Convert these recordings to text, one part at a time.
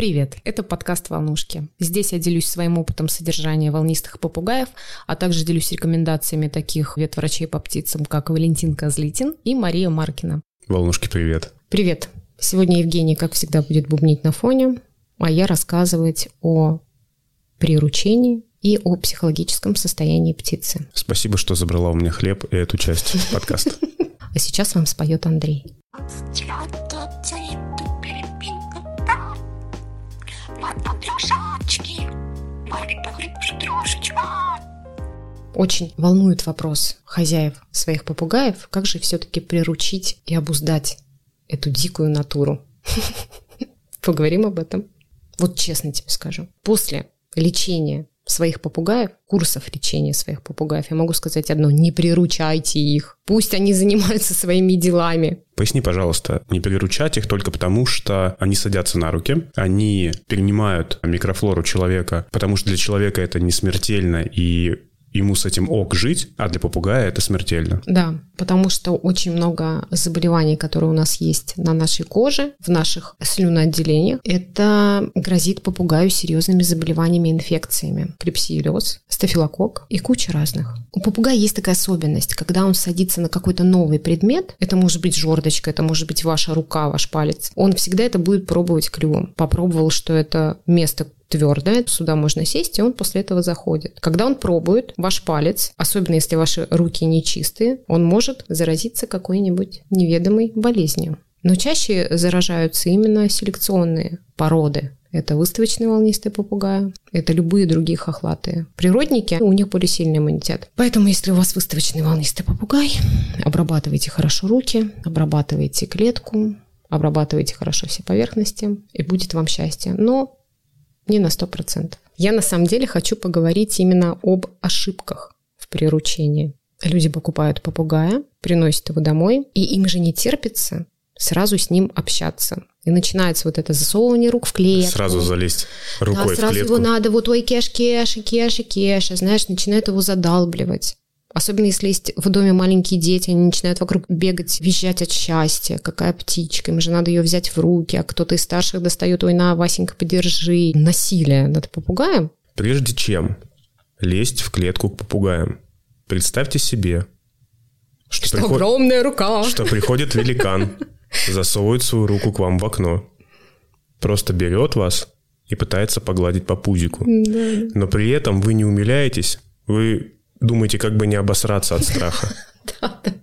Привет, это подкаст «Волнушки». Здесь я делюсь своим опытом содержания волнистых попугаев, а также делюсь рекомендациями таких ветврачей по птицам, как Валентин Козлитин и Мария Маркина. Волнушки, привет. Привет. Сегодня Евгений, как всегда, будет бубнить на фоне, а я рассказывать о приручении и о психологическом состоянии птицы. Спасибо, что забрала у меня хлеб и эту часть подкаста. А сейчас вам споет Андрей. Очень волнует вопрос хозяев своих попугаев, как же все-таки приручить и обуздать эту дикую натуру. Поговорим об этом. Вот честно тебе скажу. После лечения своих попугаев, курсов лечения своих попугаев, я могу сказать одно, не приручайте их. Пусть они занимаются своими делами. Поясни, пожалуйста, не приручать их только потому, что они садятся на руки, они перенимают микрофлору человека, потому что для человека это не смертельно и ему с этим ок жить, а для попугая это смертельно. Да, потому что очень много заболеваний, которые у нас есть на нашей коже, в наших слюноотделениях, это грозит попугаю серьезными заболеваниями, инфекциями. Клепсиелез, стафилококк и куча разных. У попугая есть такая особенность, когда он садится на какой-то новый предмет, это может быть жердочка, это может быть ваша рука, ваш палец, он всегда это будет пробовать клювом. Попробовал, что это место твердое, сюда можно сесть, и он после этого заходит. Когда он пробует, ваш палец, особенно если ваши руки не чистые, он может заразиться какой-нибудь неведомой болезнью. Но чаще заражаются именно селекционные породы. Это выставочные волнистые попугаи, это любые другие хохлатые. Природники, у них более сильный иммунитет. Поэтому, если у вас выставочный волнистый попугай, обрабатывайте хорошо руки, обрабатывайте клетку, обрабатывайте хорошо все поверхности, и будет вам счастье. Но не на 100%. Я на самом деле хочу поговорить именно об ошибках в приручении. Люди покупают попугая, приносят его домой, и им же не терпится сразу с ним общаться. И начинается вот это засовывание рук в клетку. Сразу залезть рукой да, в сразу клетку. его надо вот ой, кеш, кеш, кеш, кеш, знаешь, начинает его задалбливать. Особенно если есть в доме маленькие дети, они начинают вокруг бегать, визжать от счастья. Какая птичка, им же надо ее взять в руки, а кто-то из старших достает, ой, на, Васенька, подержи. Насилие над попугаем. Прежде чем лезть в клетку к попугаям, представьте себе, что, что приход... огромная рука. Что приходит великан, засовывает свою руку к вам в окно, просто берет вас и пытается погладить по пузику. Но при этом вы не умиляетесь, вы думаете, как бы не обосраться от страха.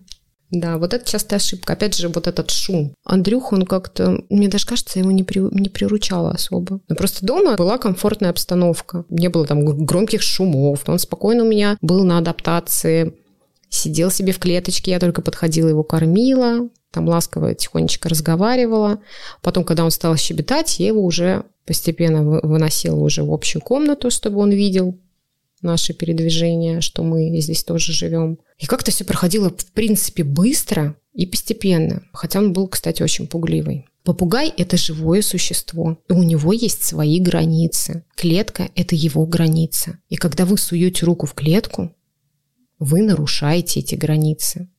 Да, вот это частая ошибка. Опять же, вот этот шум. Андрюха, он как-то, мне даже кажется, его не, при, не приручало особо. Просто дома была комфортная обстановка. Не было там громких шумов. Он спокойно у меня был на адаптации. Сидел себе в клеточке, я только подходила, его кормила, там ласково, тихонечко разговаривала. Потом, когда он стал щебетать, я его уже постепенно выносила уже в общую комнату, чтобы он видел, наши передвижения, что мы здесь тоже живем. И как-то все проходило, в принципе, быстро и постепенно. Хотя он был, кстати, очень пугливый. Попугай – это живое существо, и у него есть свои границы. Клетка – это его граница. И когда вы суете руку в клетку, вы нарушаете эти границы.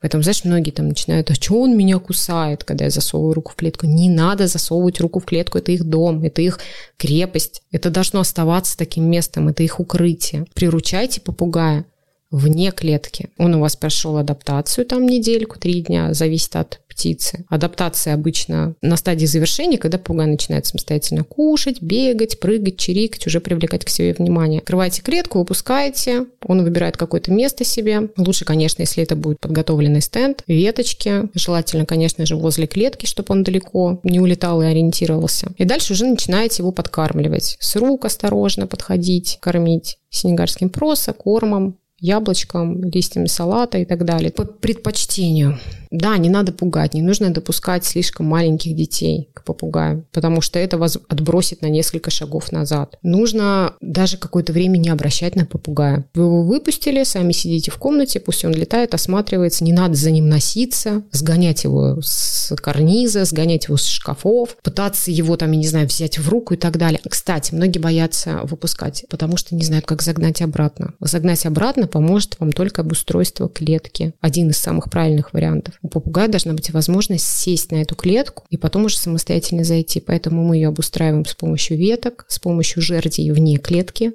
Поэтому, знаешь, многие там начинают, а что он меня кусает, когда я засовываю руку в клетку? Не надо засовывать руку в клетку, это их дом, это их крепость, это должно оставаться таким местом, это их укрытие. Приручайте попугая вне клетки. Он у вас прошел адаптацию там недельку, три дня, зависит от птицы. Адаптация обычно на стадии завершения, когда попугай начинает самостоятельно кушать, бегать, прыгать, чирикать, уже привлекать к себе внимание. Открываете клетку, выпускаете, он выбирает какое-то место себе. Лучше, конечно, если это будет подготовленный стенд, веточки. Желательно, конечно же, возле клетки, чтобы он далеко не улетал и ориентировался. И дальше уже начинаете его подкармливать. С рук осторожно подходить, кормить сенегарским проса, кормом, яблочком, листьями салата и так далее. По предпочтению. Да, не надо пугать, не нужно допускать слишком маленьких детей к попугаю, потому что это вас отбросит на несколько шагов назад. Нужно даже какое-то время не обращать на попугая. Вы его выпустили, сами сидите в комнате, пусть он летает, осматривается, не надо за ним носиться, сгонять его с карниза, сгонять его с шкафов, пытаться его там, я не знаю, взять в руку и так далее. Кстати, многие боятся выпускать, потому что не знают, как загнать обратно. Загнать обратно поможет вам только обустройство клетки. Один из самых правильных вариантов. У попугая должна быть возможность сесть на эту клетку и потом уже самостоятельно зайти. Поэтому мы ее обустраиваем с помощью веток, с помощью жердей вне клетки.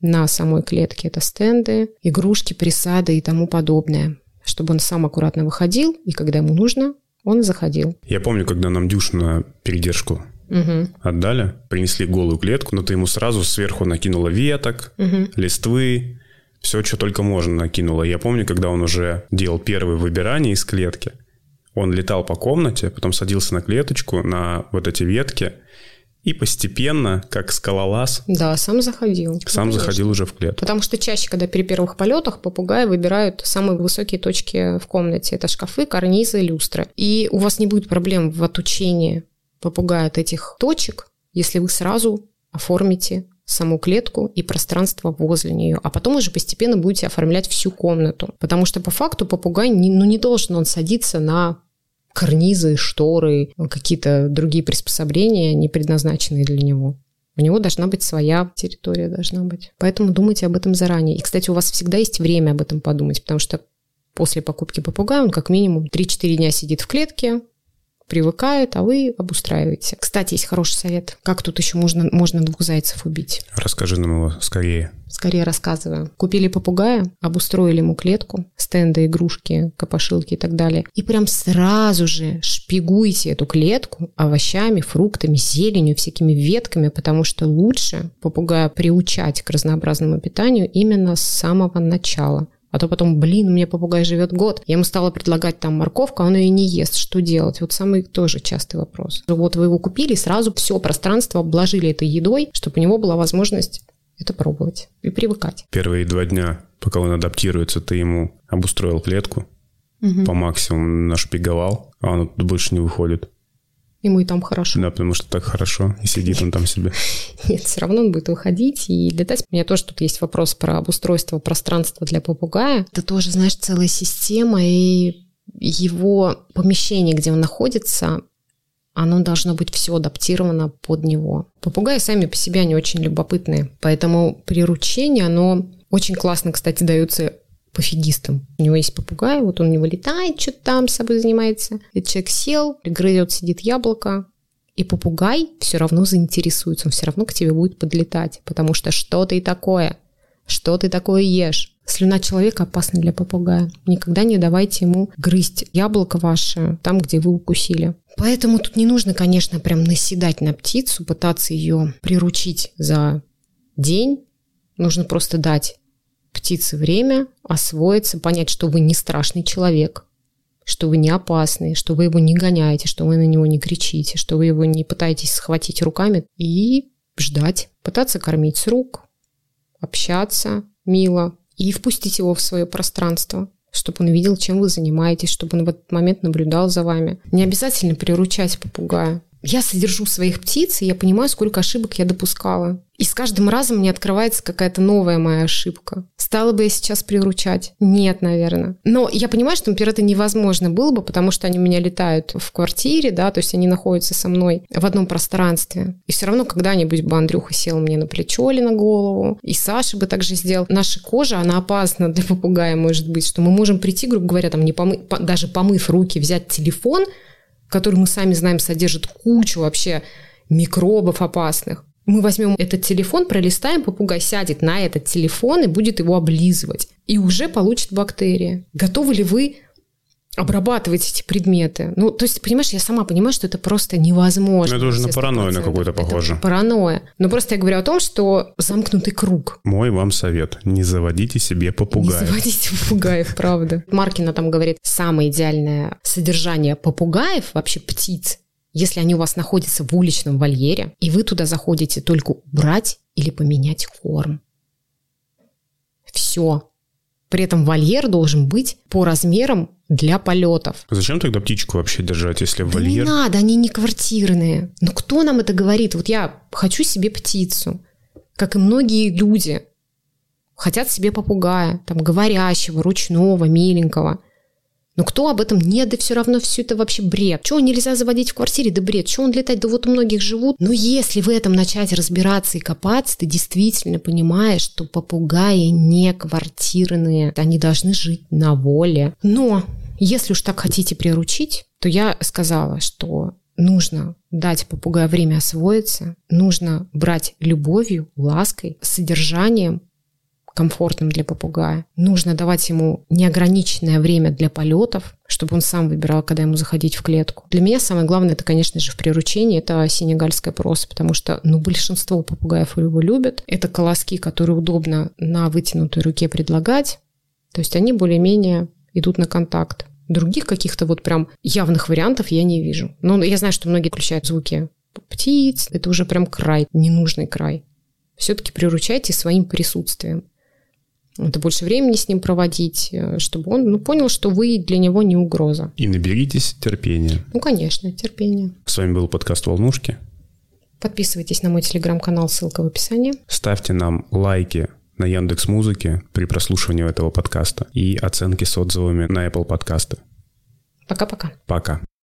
На самой клетке это стенды, игрушки, присады и тому подобное. Чтобы он сам аккуратно выходил, и когда ему нужно, он заходил. Я помню, когда нам Дюш на передержку угу. отдали, принесли голую клетку, но ты ему сразу сверху накинула веток, угу. листвы, все, что только можно накинула. Я помню, когда он уже делал первое выбирание из клетки, он летал по комнате, потом садился на клеточку, на вот эти ветки, и постепенно, как скалолаз... Да, сам заходил. Сам ну, заходил уже в клетку. Потому что чаще, когда при первых полетах попугаи выбирают самые высокие точки в комнате. Это шкафы, карнизы, люстры. И у вас не будет проблем в отучении попугая от этих точек, если вы сразу оформите саму клетку и пространство возле нее, а потом уже постепенно будете оформлять всю комнату. Потому что по факту попугай не, ну, не должен он садиться на карнизы, шторы, какие-то другие приспособления, не предназначенные для него. У него должна быть своя территория, должна быть. Поэтому думайте об этом заранее. И, кстати, у вас всегда есть время об этом подумать, потому что после покупки попугая он как минимум 3-4 дня сидит в клетке, привыкает, а вы обустраиваете. Кстати, есть хороший совет. Как тут еще можно, можно двух зайцев убить? Расскажи нам его скорее. Скорее рассказываю. Купили попугая, обустроили ему клетку, стенды, игрушки, копошилки и так далее. И прям сразу же шпигуйте эту клетку овощами, фруктами, зеленью, всякими ветками, потому что лучше попугая приучать к разнообразному питанию именно с самого начала. А то потом, блин, у меня попугай живет год. Я ему стала предлагать там морковку, а он ее не ест. Что делать? Вот самый тоже частый вопрос. Вот вы его купили, сразу все пространство обложили этой едой, чтобы у него была возможность это пробовать и привыкать. Первые два дня, пока он адаптируется, ты ему обустроил клетку, угу. по максимуму нашпиговал, а он больше не выходит. Ему и там хорошо. Да, потому что так хорошо, и сидит он там себе. Нет, все равно он будет выходить и летать. У меня тоже тут есть вопрос про обустройство пространства для попугая. Это тоже, знаешь, целая система, и его помещение, где он находится, оно должно быть все адаптировано под него. Попугаи сами по себе, они очень любопытные, поэтому приручение, оно очень классно, кстати, дается пофигистом. У него есть попугай, вот он не вылетает, что-то там с собой занимается. Этот человек сел, грызет, сидит яблоко, и попугай все равно заинтересуется, он все равно к тебе будет подлетать, потому что что ты такое? Что ты такое ешь? Слюна человека опасна для попугая. Никогда не давайте ему грызть яблоко ваше там, где вы укусили. Поэтому тут не нужно, конечно, прям наседать на птицу, пытаться ее приручить за день. Нужно просто дать птице время освоиться, понять, что вы не страшный человек, что вы не опасный, что вы его не гоняете, что вы на него не кричите, что вы его не пытаетесь схватить руками и ждать, пытаться кормить с рук, общаться мило и впустить его в свое пространство чтобы он видел, чем вы занимаетесь, чтобы он в этот момент наблюдал за вами. Не обязательно приручать попугая я содержу своих птиц, и я понимаю, сколько ошибок я допускала. И с каждым разом мне открывается какая-то новая моя ошибка. Стала бы я сейчас приручать? Нет, наверное. Но я понимаю, что, например, это невозможно было бы, потому что они у меня летают в квартире, да, то есть они находятся со мной в одном пространстве. И все равно когда-нибудь бы Андрюха сел мне на плечо или на голову, и Саша бы также сделал. Наша кожа, она опасна для попугая, может быть, что мы можем прийти, грубо говоря, там не помы... даже помыв руки, взять телефон – который мы сами знаем содержит кучу вообще микробов опасных. Мы возьмем этот телефон, пролистаем, попугай сядет на этот телефон и будет его облизывать. И уже получит бактерии. Готовы ли вы обрабатывать эти предметы. Ну, то есть, понимаешь, я сама понимаю, что это просто невозможно. Это уже на паранойю на какую-то похоже. Это паранойя. Но просто я говорю о том, что замкнутый круг. Мой вам совет. Не заводите себе попугаев. Не заводите попугаев, правда. Маркина там говорит, самое идеальное содержание попугаев, вообще птиц, если они у вас находятся в уличном вольере, и вы туда заходите только убрать или поменять корм. Все. При этом вольер должен быть по размерам для полетов. Зачем тогда птичку вообще держать, если да вольер? Не надо, они не квартирные. Но кто нам это говорит? Вот я хочу себе птицу, как и многие люди хотят себе попугая, там говорящего, ручного, миленького. Но кто об этом? Нет, да все равно все это вообще бред. Чего нельзя заводить в квартире? Да бред. Чего он летать? Да вот у многих живут. Но если в этом начать разбираться и копаться, ты действительно понимаешь, что попугаи не квартирные. Они должны жить на воле. Но Если уж так хотите приручить, то я сказала, что нужно дать попугаю время освоиться, нужно брать любовью, лаской, содержанием, комфортным для попугая. Нужно давать ему неограниченное время для полетов, чтобы он сам выбирал, когда ему заходить в клетку. Для меня самое главное, это, конечно же, в приручении, это сенегальская проса, потому что, ну, большинство попугаев его любят. Это колоски, которые удобно на вытянутой руке предлагать. То есть они более-менее идут на контакт. Других каких-то вот прям явных вариантов я не вижу. Но я знаю, что многие включают звуки птиц. Это уже прям край, ненужный край. Все-таки приручайте своим присутствием. Это больше времени с ним проводить, э, чтобы он ну, понял, что вы для него не угроза. И наберитесь терпения. Ну, конечно, терпения. С вами был подкаст «Волнушки». Подписывайтесь на мой телеграм-канал, ссылка в описании. Ставьте нам лайки на Яндекс Музыке при прослушивании этого подкаста и оценки с отзывами на Apple подкасты. Пока-пока. Пока.